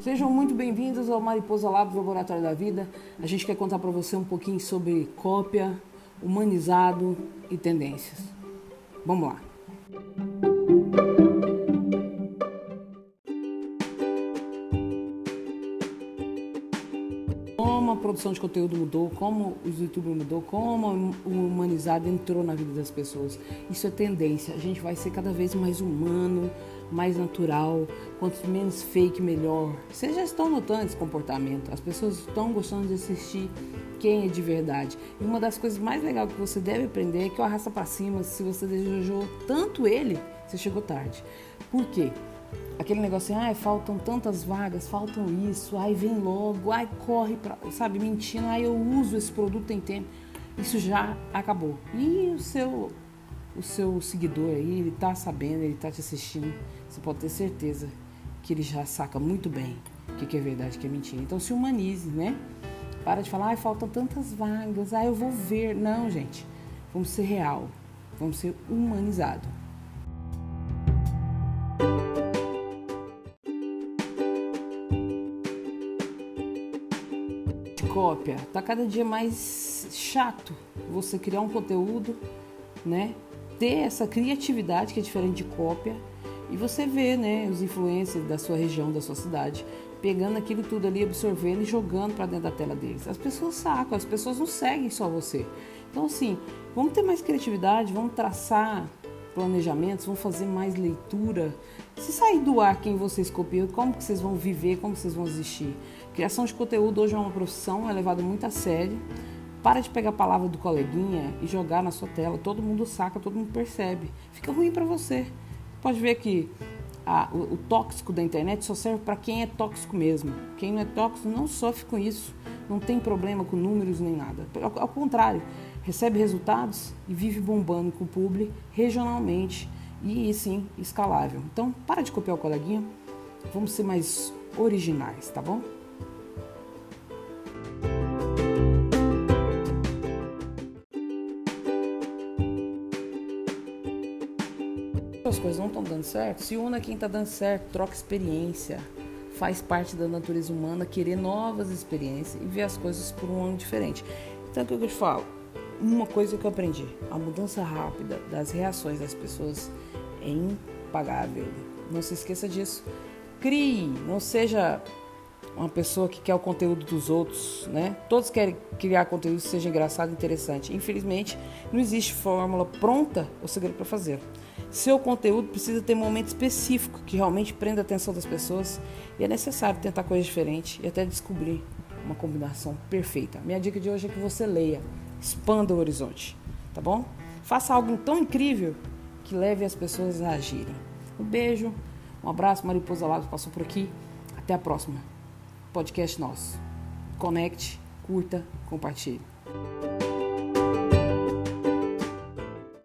Sejam muito bem-vindos ao Mariposa Lab Laboratório da Vida. A gente quer contar para você um pouquinho sobre cópia, humanizado e tendências. Vamos lá. Como a produção de conteúdo mudou, como os youtubers mudou, como o humanizado entrou na vida das pessoas. Isso é tendência. A gente vai ser cada vez mais humano, mais natural, quanto menos fake, melhor. Vocês já estão notando esse comportamento. As pessoas estão gostando de assistir quem é de verdade. E uma das coisas mais legais que você deve aprender é que o arrasta para cima, se você desejou tanto ele, você chegou tarde. Por quê? Aquele negócio assim, ai, faltam tantas vagas, faltam isso, ai, vem logo, ai, corre, pra, sabe, mentindo, ai, eu uso esse produto tem tempo. Isso já acabou. E o seu o seu seguidor aí, ele tá sabendo, ele tá te assistindo, você pode ter certeza que ele já saca muito bem o que, que é verdade o que é mentira. Então se humanize, né? Para de falar, ai, faltam tantas vagas, ai, eu vou ver. Não, gente. Vamos ser real. Vamos ser humanizado. De cópia. Tá cada dia mais chato você criar um conteúdo, né? ter essa criatividade que é diferente de cópia e você vê, né, os influencers da sua região, da sua cidade, pegando aquilo tudo ali, absorvendo e jogando para dentro da tela deles. As pessoas sacam, as pessoas não seguem só você. Então, assim, vamos ter mais criatividade, vamos traçar planejamentos, vamos fazer mais leitura. Se sair do ar quem vocês copiam, como que vocês vão viver, como vocês vão existir. Criação de conteúdo hoje é uma profissão, é levado muito a sério. Para de pegar a palavra do coleguinha e jogar na sua tela. Todo mundo saca, todo mundo percebe. Fica ruim para você. Pode ver que a, o, o, tóxico da internet só serve para quem é tóxico mesmo. Quem não é tóxico não sofre com isso. Não tem problema com números nem nada. Ao, ao contrário, recebe resultados e vive bombando com o publi regionalmente e sim escalável. Então, para de copiar o coleguinha. Vamos ser mais originais, tá bom? as coisas não estão dando certo, se una quem está dando certo, troca experiência. Faz parte da natureza humana querer novas experiências e ver as coisas por um ângulo diferente. Então, o que eu te falo? Uma coisa que eu aprendi: a mudança rápida das reações das pessoas é impagável. Não se esqueça disso. Crie, não seja uma pessoa que quer o conteúdo dos outros, né? Todos querem criar conteúdo que seja engraçado interessante. Infelizmente, não existe fórmula pronta ou segredo para fazer. Seu conteúdo precisa ter um momento específico que realmente prenda a atenção das pessoas e é necessário tentar coisas diferentes e até descobrir uma combinação perfeita. Minha dica de hoje é que você leia, expanda o horizonte, tá bom? Faça algo tão incrível que leve as pessoas a agirem. Um beijo, um abraço, Mariposa Lado passou por aqui. Até a próxima. Podcast nosso. Conecte, curta, compartilhe.